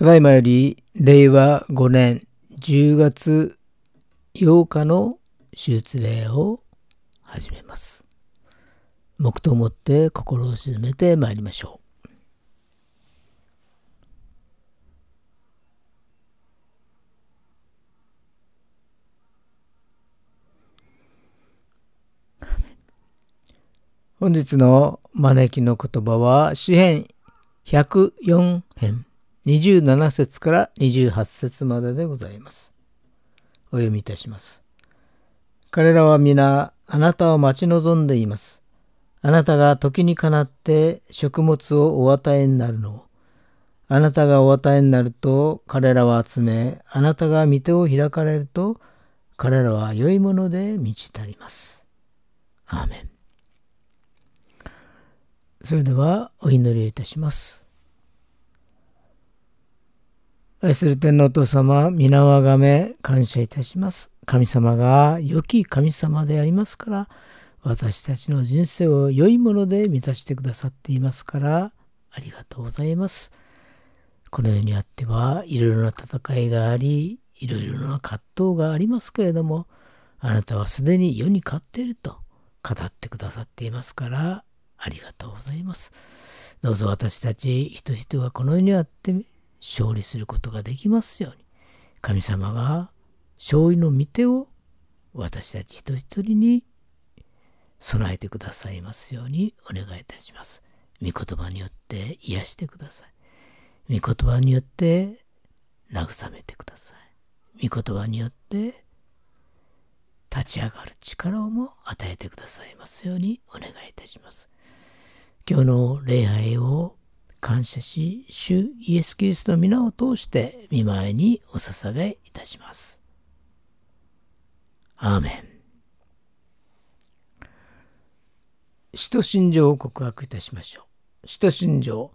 ただいまより令和5年10月8日の手術例を始めます。黙と思って心を静めてまいりましょう。本日の招きの言葉は詩編104編27節から28節まででございます。お読みいたします。彼らは皆あなたを待ち望んでいます。あなたが時にかなって食物をお与えになるのを。あなたがお与えになると彼らは集め、あなたが御手を開かれると彼らは良いもので満ち足ります。アーメン。それではお祈りをいたします。愛する天皇お父様、皆をあがめ感謝いたします。神様が良き神様でありますから、私たちの人生を良いもので満たしてくださっていますから、ありがとうございます。この世にあっては、いろいろな戦いがあり、いろいろな葛藤がありますけれども、あなたはすでに世に勝っていると語ってくださっていますから、ありがとうございます。どうぞ私たち人々がこの世にあって勝利することができますように、神様が勝利の御手を私たち一人一人に備えてくださいますようにお願いいたします。御言葉によって癒してください。御言葉によって慰めてください。御言葉によって立ち上がる力をも与えてくださいますようにお願いいたします。今日の礼拝を感謝し、主イエス・キリストの皆を通して見舞いにお捧げいたします。アーメン。使徒信条を告白いたしましょう。使徒信条。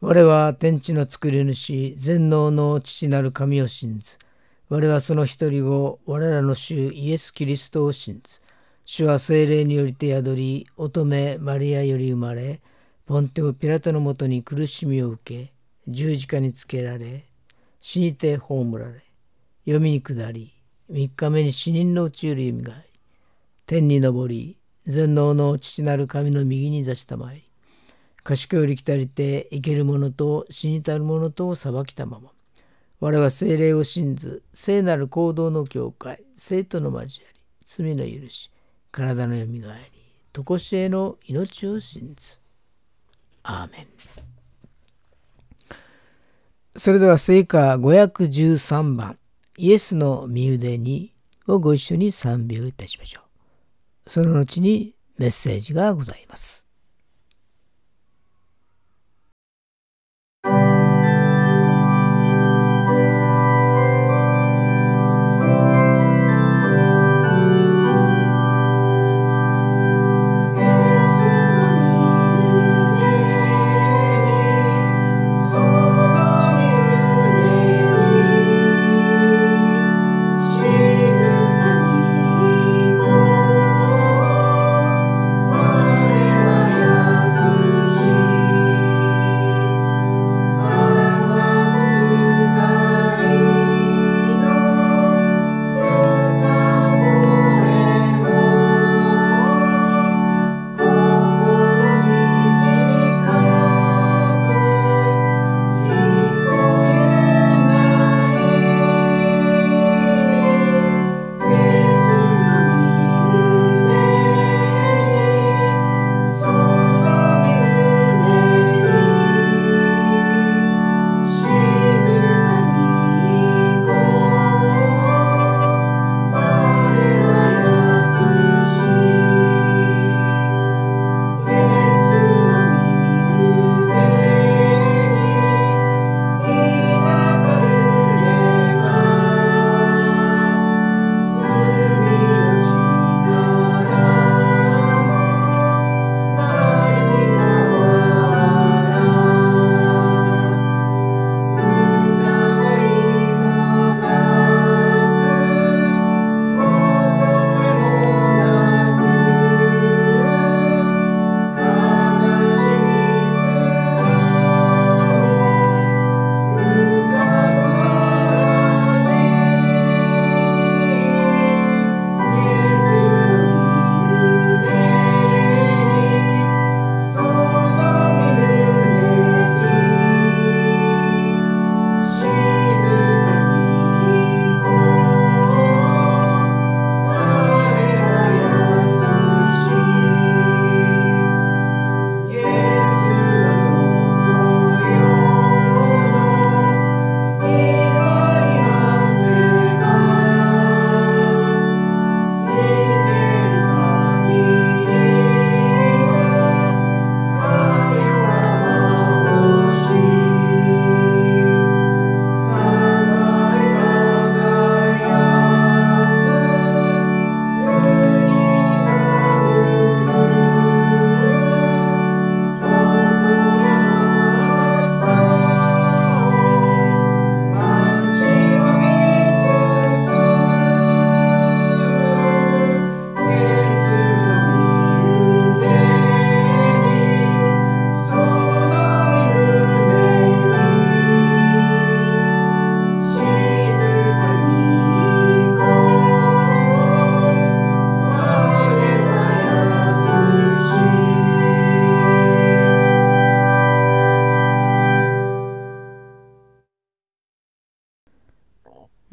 我は天地の作り主、全能の父なる神を信ず。我はその一人を、我らの主イエス・キリストを信ず。主は精霊によりて宿り、乙女マリアより生まれ、ポンテオ・ピラトのもとに苦しみを受け、十字架につけられ、死にて葬られ、読みに下り、三日目に死人のうちより蘇り、天に昇り、全能の父なる神の右に座したまいり、賢より来たりて生ける者と死にたる者とを裁きたまま、我は精霊を信ず、聖なる行動の教会、生徒の交わり、罪の許し、体のよみがえり、とこしえの命を信ず。アーメン。それでは聖歌513番、イエスの身腕にをご一緒に賛美をいたしましょう。その後にメッセージがございます。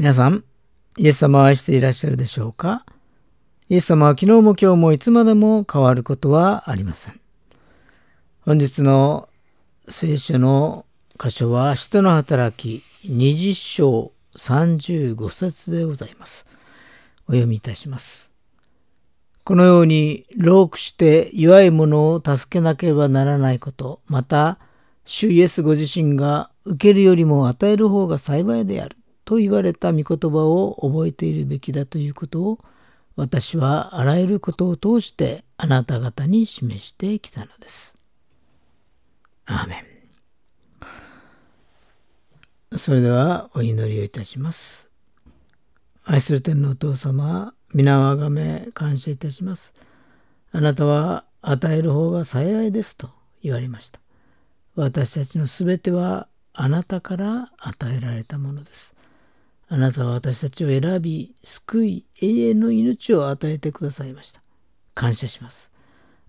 皆さん、イエス様を愛していらっしゃるでしょうか？イエス様は昨日も今日もいつまでも変わることはありません。本日の聖書の箇所は、使徒の働き20章35節でございます。お読みいたします。このように、老苦して弱い者を助けなければならないこと、また、主イエスご自身が受けるよりも与える方が幸いである。と言われた御言葉を覚えているべきだということを私はあらゆることを通してあなた方に示してきたのです。アーメン。それではお祈りをいたします。愛する天のお父様、皆をあがめ感謝いたします。あなたは与える方が幸いですと言われました。私たちのすべてはあなたから与えられたものです。あなたは私たちを選び、救い、永遠の命を与えてくださいました。感謝します。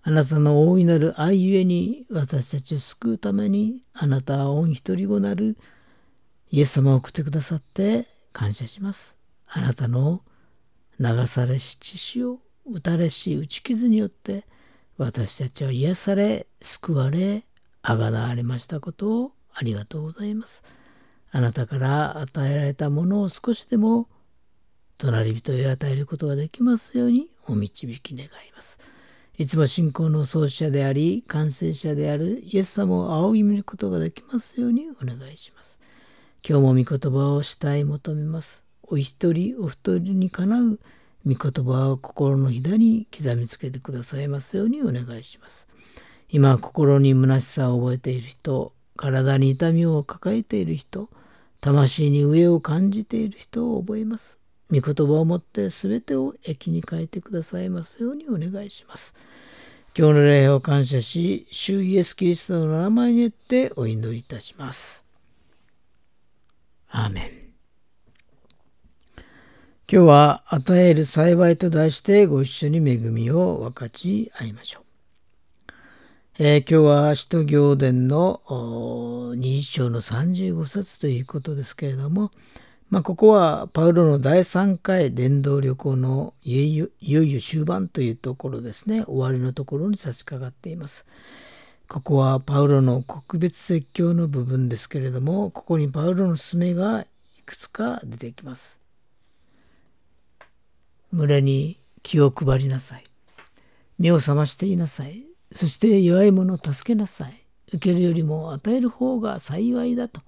あなたの大いなる愛ゆえに私たちを救うためにあなたは御一人子なるイエス様を送ってくださって感謝します。あなたの流されし血潮、打たれし打ち傷によって私たちは癒され、救われ、あがなわれましたことをありがとうございます。あなたから与えられたものを少しでも隣人へ与えることができますようにお導き願います。いつも信仰の創始者であり、完成者であるイエス様を仰ぎ見ることができますようにお願いします。今日も御言葉をしたい求めます。お一人お一人にかなう御言葉を心のひだに刻みつけてくださいますようにお願いします。今、心に虚しさを覚えている人、体に痛みを抱えている人、魂に飢えを感じている人を覚えます。御言葉をもって全てを益に変えてくださいますようにお願いします。今日の礼を感謝し、主イエス・キリストの名前によってお祈りいたします。アーメン。今日は与える幸いと題してご一緒に恵みを分かち合いましょう。えー、今日は使徒行伝の20章の35節ということですけれども、まあ、ここはパウロの第3回伝道旅行のいよいよ終盤というところですね終わりのところに差し掛かっています。ここはパウロの国別説教の部分ですけれどもここにパウロの勧めがいくつか出てきます。群れに気を配りなさい。目を覚ましていなさい。そして弱い者を助けなさい。受けるよりも与える方が幸いだと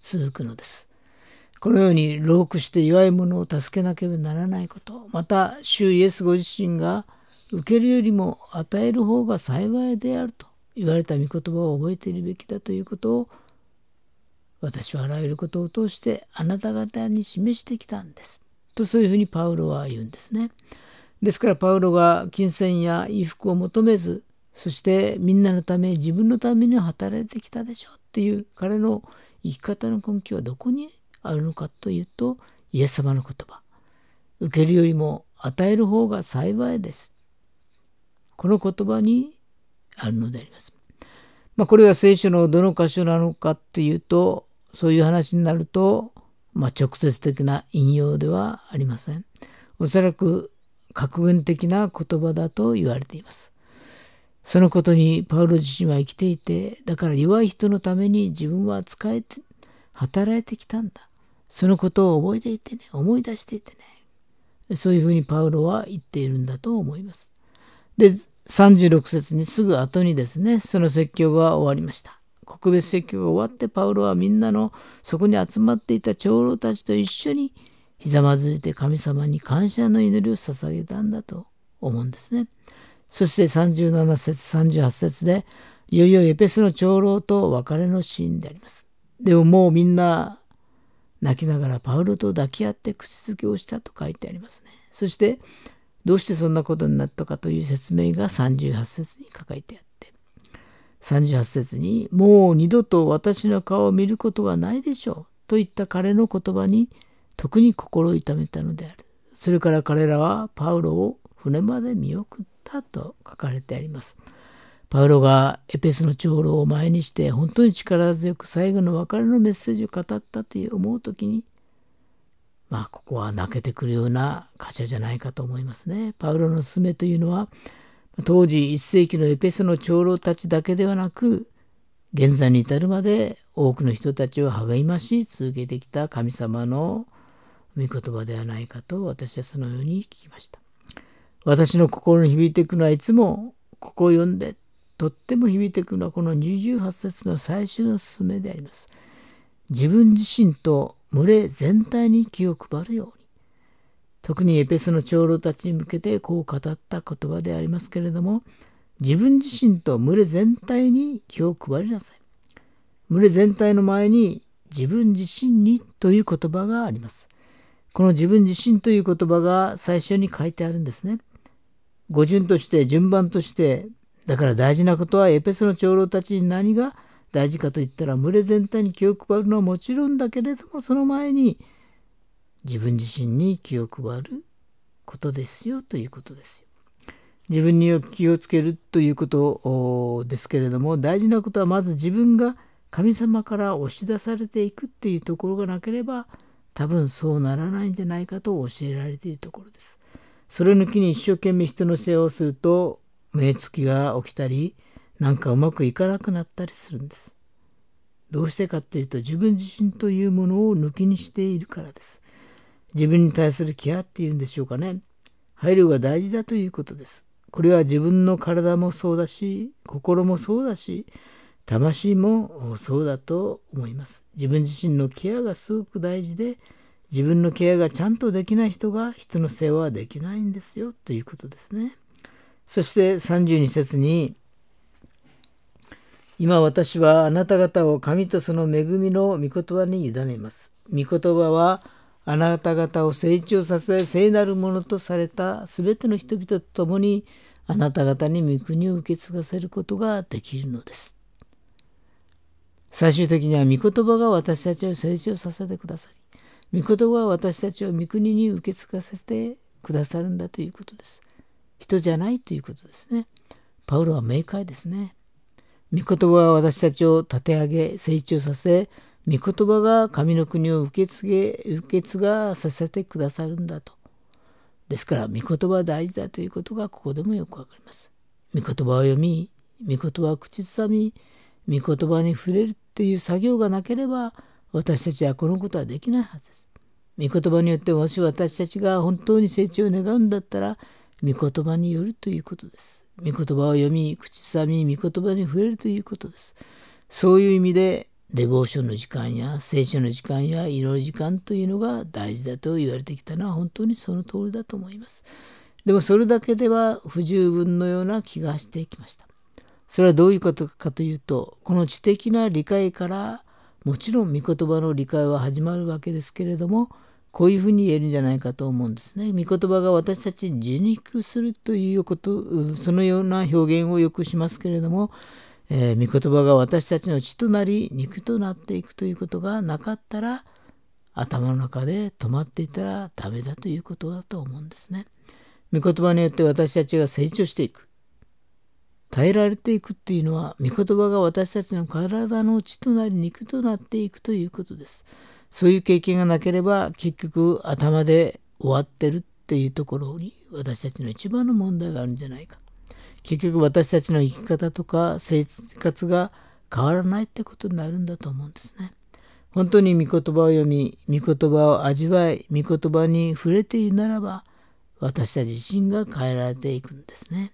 続くのです。このように老苦して弱い者を助けなければならないこと、また主イエスご自身が受けるよりも与える方が幸いであると言われた御言葉を覚えているべきだということを私はあらゆることを通してあなた方に示してきたんです。とそういうふうにパウロは言うんですね。ですからパウロが金銭や衣服を求めずそしてみんなのため自分のために働いてきたでしょっていう彼の生き方の根拠はどこにあるのかというとイエス様の言葉受けるよりも与える方が幸いですこの言葉にあるのであります。まあ、これが聖書のどの箇所なのかっていうとそういう話になると、まあ、直接的な引用ではありません。おそらく格言的な言葉だと言われています。そのことにパウロ自身は生きていて、だから弱い人のために自分は使えて、働いてきたんだ。そのことを覚えていてね、思い出していてね。そういうふうにパウロは言っているんだと思います。で、36節にすぐ後にですね、その説教が終わりました。告別説教が終わってパウロはみんなのそこに集まっていた長老たちと一緒にひざまずいて神様に感謝の祈りを捧げたんだと思うんですね。そして37節38節でいよいよエペスの長老と別れのシーンであります。でももうみんな泣きながらパウロと抱き合って口づけをしたと書いてありますね。そしてどうしてそんなことになったかという説明が38節に書かれてあって38節に「もう二度と私の顔を見ることはないでしょう」といった彼の言葉に特に心を痛めたのである。それから彼らはパウロを船まで見送ったと書かれてあります。パウロがエペスの長老を前にして本当に力強く最後の別れのメッセージを語ったという思う時にまあここは泣けてくるような箇所じゃないかと思いますね。パウロの勧めというのは当時1世紀のエペソの長老たちだけではなく現在に至るまで多くの人たちを励まし続けてきた神様の御言葉ではないかと私はそのように聞きました。私の心に響いてくのはいつもここを読んでとっても響いてくのはこの28節の最終の勧めであります。自分自身と群れ全体に気を配るように。特にエペスの長老たちに向けてこう語った言葉でありますけれども自分自身と群れ全体に気を配りなさい。群れ全体の前に自分自身にという言葉があります。この自分自身という言葉が最初に書いてあるんですね。語順として順番としてだから大事なことはエペソの長老たちに何が大事かといったら群れ全体に気を配るのはもちろんだけれどもその前に自分自身に気を配ることですよということですよ。自分に気をつけるということですけれども大事なことはまず自分が神様から押し出されていくっていうところがなければ多分そうならないんじゃないかと教えられているところです。それ抜きに一生懸命人の世話をすると目つきが起きたりなんかうまくいかなくなったりするんです。どうしてかっていうと自分自身というものを抜きにしているからです。自分に対するケアっていうんでしょうかね。配慮が大事だということです。これは自分の体もそうだし、心もそうだし、魂もそうだと思います。自分自身のケアがすごく大事で、自分のケアがちゃんとできない人が人の世話はできないんですよということですね。そして32節に今私はあなた方を神とその恵みの御言葉に委ねます。御言葉はあなた方を成長させ聖なるものとされたすべての人々と共にあなた方に御国を受け継がせることができるのです。最終的には御言葉が私たちを成長させてくださり、御言葉は私たちを御国に受け継がせてくださるんだということです。人じゃないということですね。パウロは明快ですね。御言葉は私たちを立て上げ、成長させ、御言葉が神の国を受け継げ、受け継がさせてくださるんだと。ですから、御言葉は大事だということがここでもよくわかります。御言葉を読み、御言葉を口ずさみ、御言葉に触れるっていう作業がなければ、私たちはこのことはできないはずです。御言葉によってもし私たちが本当に成長を願うんだったら、御言葉によるということです。御言葉を読み、口ずさみ、御言葉に触れるということです。そういう意味で、デボーションの時間や聖書の時間や祈り時間というのが大事だと言われてきたのは本当にその通りだと思います。でもそれだけでは不十分のような気がしてきました。それはどういうことかというと、この知的な理解からもちろん御言葉の理解は始まるわけですけれども、こういうふうに言えるんじゃないかと思うんですね。御言葉が私たちに受肉するということ、そのような表現をよくしますけれども、えー、御言葉が私たちの血となり肉となっていくということがなかったら頭の中で止まっていたらダメだということだと思うんですね。御言葉によって私たちが成長していく耐えられていくっていうのは御言葉が私たちの体の血となり肉となっていくということです。そういう経験がなければ結局頭で終わってるっていうところに私たちの一番の問題があるんじゃないか。結局私たちの生き方とか生活が変わらないってことになるんだと思うんですね。本当に御言葉を読み、御言葉を味わい、御言葉に触れているならば、私たち自身が変えられていくんですね。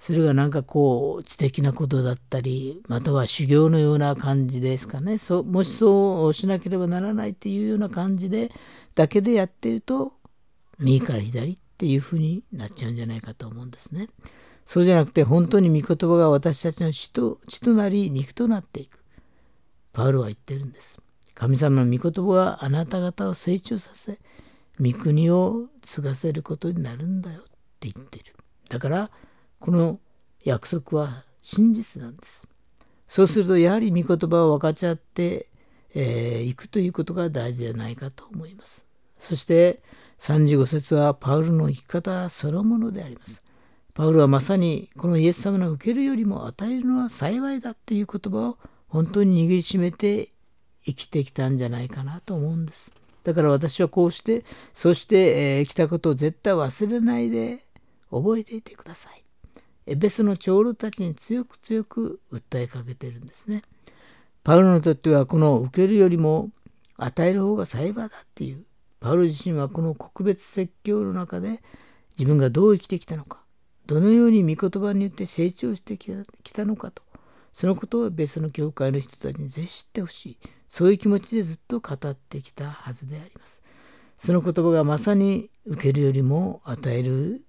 それがなんかこう知的なことだったりまたは修行のような感じですかねそもしそうしなければならないっていうような感じでだけでやってると右から左っていうふうになっちゃうんじゃないかと思うんですね。そうじゃなくて本当に御言葉が私たちの血と血となり肉となっていく。パウロは言ってるんです。神様の御言葉があなた方を成長させ御国を継がせることになるんだよって言ってる。だからこの約束は真実なんです。そうするとやはり御言葉を分かち合ってい、えー、くということが大事ではないかと思います。そして35節はパウルの生き方そのものであります。パウルはまさにこのイエス様の受けるよりも与えるのは幸いだっていう言葉を本当に握りしめて生きてきたんじゃないかなと思うんです。だから私はこうしてそして、えー、来たことを絶対忘れないで覚えていてください。エベスの長老たちに強く強く訴えかけてるんですね。パウロにとってはこの受けるよりも与える方が幸いだっていうパウロ自身はこの国別説教の中で自分がどう生きてきたのかどのように御言葉によって成長してきたのかとそのことを別の教会の人たちにぜひ知ってほしいそういう気持ちでずっと語ってきたはずであります。その言葉がまさに受けるよりも与える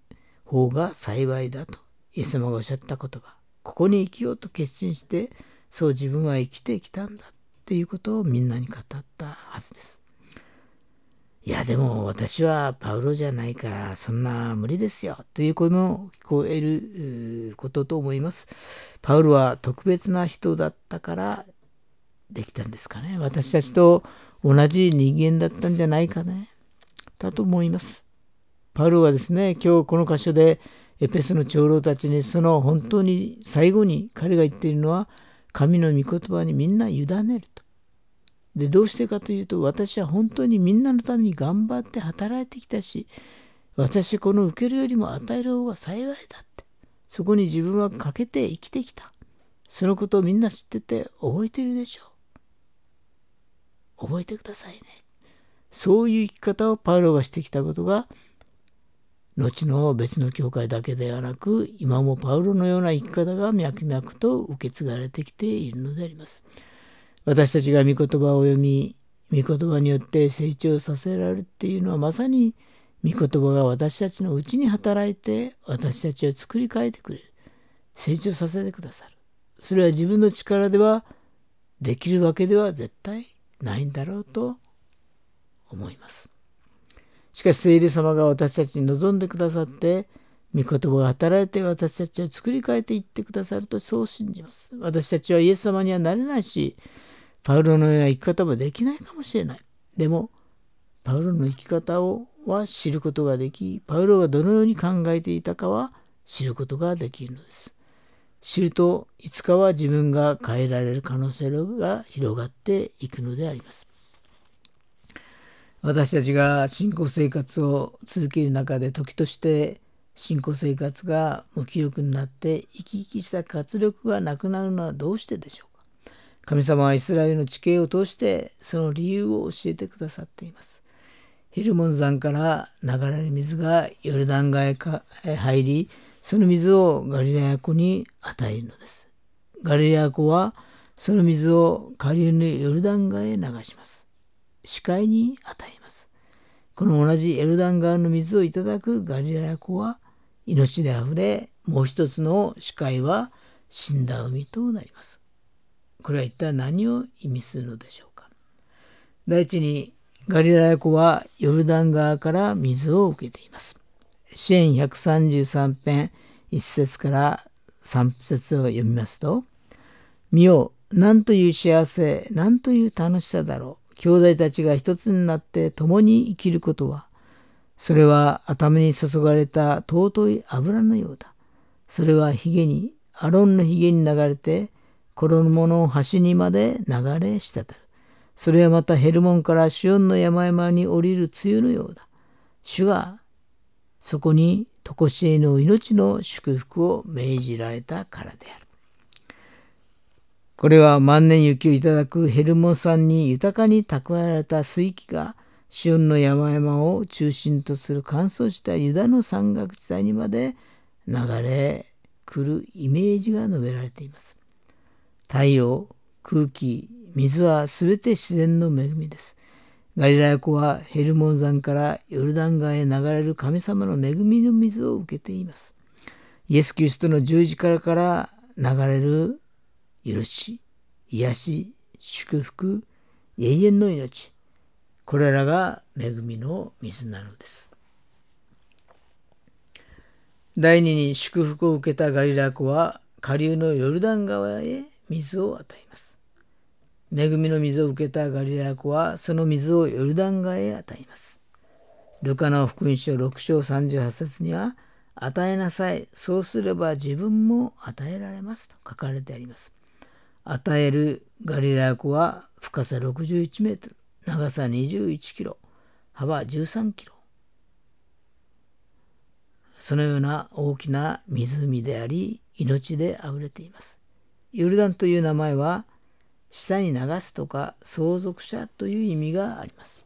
方が幸いだとイエス様がおっしゃった言葉ここに生きようと決心してそう自分は生きてきたんだっていうことをみんなに語ったはずです。いやでも私はパウロじゃないからそんな無理ですよという声も聞こえることと思います。パウロは特別な人だったからできたんですかね。私たちと同じ人間だったんじゃないかね。だと思います。パウロはですね今日この箇所でエペスの長老たちにその本当に最後に彼が言っているのは神の御言葉にみんな委ねると。でどうしてかというと私は本当にみんなのために頑張って働いてきたし私この受けるよりも与える方が幸いだって。そこに自分はかけて生きてきた。そのことをみんな知ってて覚えてるでしょう。覚えてくださいね。そういう生き方をパウロがしてきたことが後の別の教会だけではなく今もパウロのような生き方が脈々と受け継がれてきているのであります。私たちが御言葉を読み御言葉によって成長させられるっていうのはまさに御言葉が私たちのうちに働いて私たちを作り変えてくれる。成長させてくださる。それは自分の力ではできるわけでは絶対ないんだろうと思います。しかし聖霊様が私たちに望んでくださって御言葉が働いて私たちを作り変えていってくださるとそう信じます私たちはイエス様にはなれないしパウロのような生き方もできないかもしれない。でも、パウロの生き方をは知ることができ、パウロがどのように考えていたかは知ることができるのです。知るといつかは自分が変えられる可能性が広がっていくのであります。私たちが信仰生活を続ける中で時として信仰生活が無気力になって生き生きした活力がなくなるのはどうしてでしょうか？神様はイスラエルの地形を通してその理由を教えてくださっています。ヒルモン山から流れる水がヨルダン川へ入り、その水をガリラヤ湖に与えるのです。ガリラヤ湖はその水を下流のヨルダン川へ流します。視界に与えます。この同じエルダン川の水をいただくガリラヤ湖は命であふれ、もう一つの視界は死んだ海となります。これは一体何を意味するのでしょうか第一にガリラヤ湖はヨルダン川から水を受けています。支援133編1節から3節を読みますと「見よ何という幸せ何という楽しさだろう兄弟たちが一つになって共に生きることはそれは頭に注がれた尊い油のようだそれはヒゲにアロンのヒゲに流れて衣の端にまで流れ滴る。それはまたヘルモンからシオンの山々に降りる梅雨のようだ。主がそこに常しえの命の祝福を命じられたからである。これは万年雪をいただくヘルモン山に豊かに蓄えられた水域がシオンの山々を中心とする乾燥したユダの山岳地帯にまで流れ来るイメージが述べられています。太陽、空気、水はすべて自然の恵みです。ガリラヤ湖はヘルモン山からヨルダン川へ流れる神様の恵みの水を受けています。イエス・キリストの十字架から流れる許し、癒し、祝福、永遠の命。これらが恵みの水なのです。第二に祝福を受けたガリラ湖は下流のヨルダン川へ水を与えます。恵みの水を受けたガリラ湖はその水をヨルダン川へ与えます。ルカの福音書6章38節には与えなさい、そうすれば自分も与えられますと書かれてあります。与えるガリラヤ湖は深さ61メートル、長さ21キロ、幅13キロ。そのような大きな湖であり命であふれています。ヨルダンという名前は下に流すとか相続者という意味があります。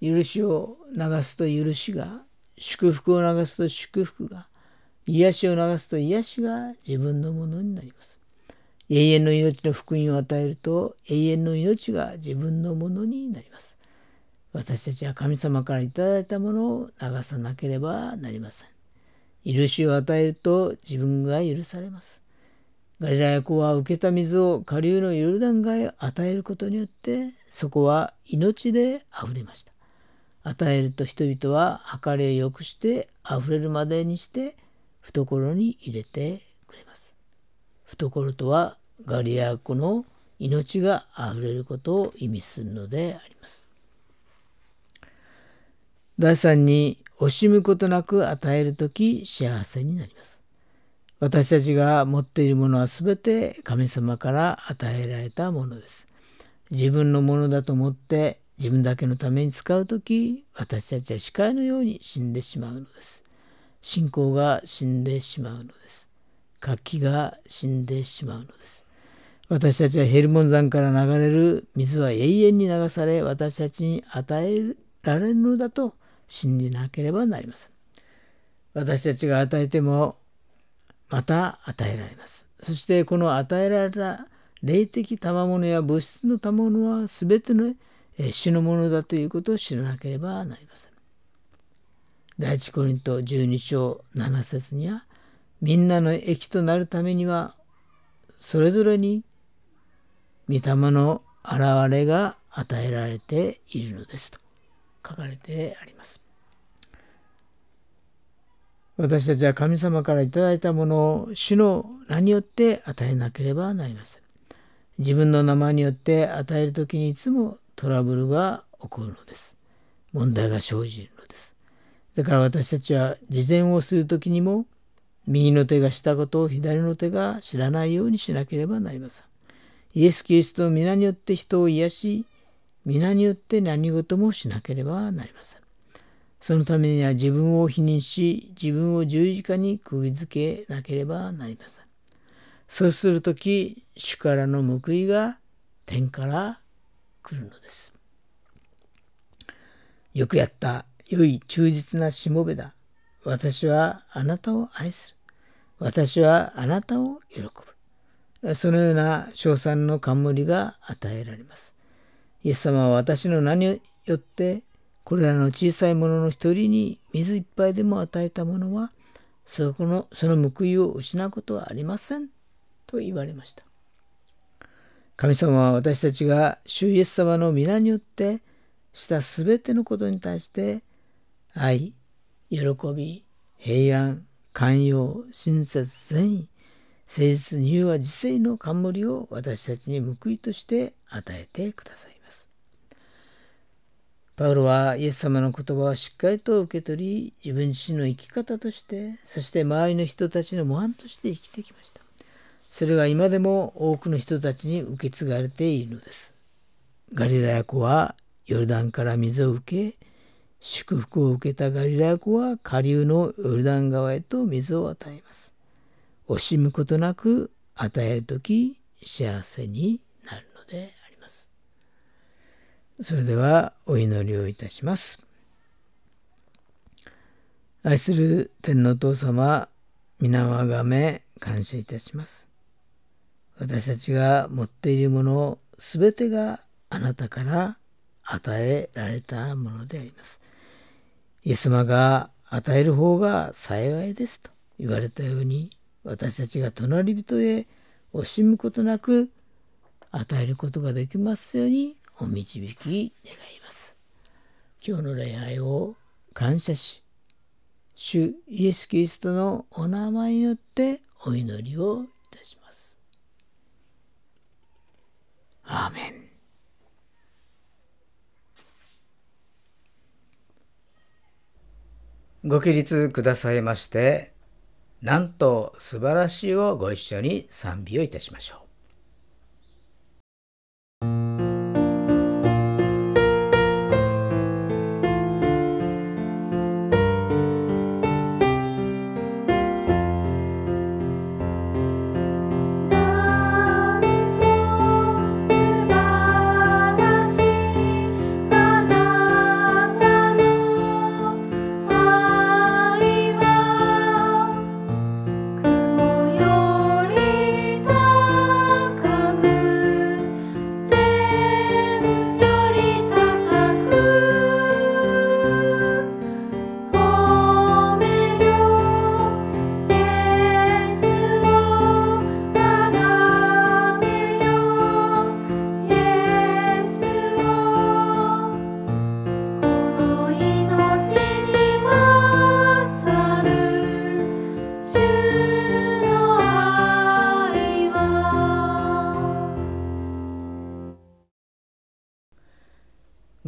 許しを流すと許しが祝福を流すと祝福が癒しを流すと癒しが自分のものになります。永遠の命の福音を与えると永遠の命が自分のものになります。私たちは神様からいただいたものを流さなければなりません。許しを与えると自分が許されます。ガリラヤ湖は受けた水を下流のヨルダン川へ与えることによってそこは命であふれました。与えると人々は計りを良くしてあふれるまでにして懐に入れて。懐とはガリア湖の命があふれることを意味するのであります。第三に惜しむことなく与える時幸せになります。私たちが持っているものは全て神様から与えられたものです。自分のものだと思って自分だけのために使う時私たちは視界のように死んでしまうのです。信仰が死んでしまうのです。活気が死んでしまうのです。私たちはヘルモン山から流れる水は永遠に流され私たちに与えられるのだと信じなければなりません。私たちが与えてもまた与えられます。そしてこの与えられた霊的賜物や物質の賜物は全ての主のものだということを知らなければなりません。第一コリント12章7節にはみんなの益となるためにはそれぞれに御霊の現れが与えられているのですと書かれてあります。私たちは神様からいただいたものを主の名によって与えなければなりません。自分の名前によって与える時にいつもトラブルが起こるのです。問題が生じるのです。だから私たちは事前をする時にも右の手がしたことを左の手が知らないようにしなければなりません。イエス・キリストの皆によって人を癒し、皆によって何事もしなければなりません。そのためには自分を否認し、自分を十字架に釘付けなければなりません。そうするとき、主からの報いが天から来るのです。よくやった。良い忠実なしもべだ。私はあなたを愛する。私はあなたを喜ぶ。そのような称賛の冠が与えられます。イエス様は私の名によってこれらの小さいものの一人に水一杯でも与えたものはそこのその報いを失うことはありませんと言われました。神様は私たちが主イエス様の皆によってしたすべてのことに対して愛、喜び、平安、寛容、親切、善意、誠実、には自制の冠を私たちに報いとして与えてくださいます。パウロはイエス様の言葉をしっかりと受け取り、自分自身の生き方として、そして周りの人たちの模範として生きてきました。それが今でも多くの人たちに受け継がれているのです。ガリラヤ湖はヨルダンから水を受け、祝福を受けたガリラヤ湖は下流のヨルダン川へと水を与えます。惜しむことなく与えるとき幸せになるのであります。それではお祈りをいたします。愛する天皇父様、皆をあがめ感謝いたします。私たちが持っているものすべてがあなたから与えられたものであります。イエス様が与える方が幸いですと言われたように私たちが隣人へ惜しむことなく与えることができますようにお導き願います。今日の礼拝を感謝し、主イエス・キリストのお名前によってお祈りをいたしますアーメンご起立くださいまして、なんと素晴らしいをご一緒に賛美をいたしましょう。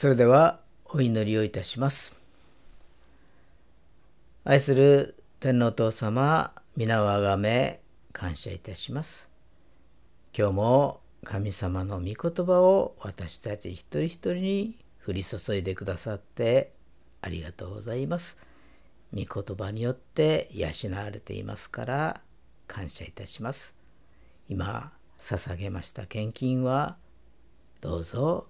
それではお祈りをいたします。愛する天皇父様、皆をあがめ感謝いたします。今日も神様の御言葉を私たち一人一人に降り注いでくださってありがとうございます。御言葉によって養われていますから感謝いたします。今捧げました献金はどうぞ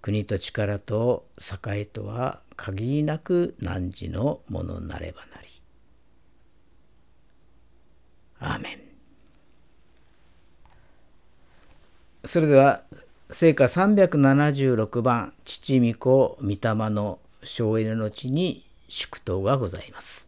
国と力と栄とは限りなく汝のものなればなり。アーメン。それでは聖歌376番父御子御霊の省エネの地に祝祷がございます。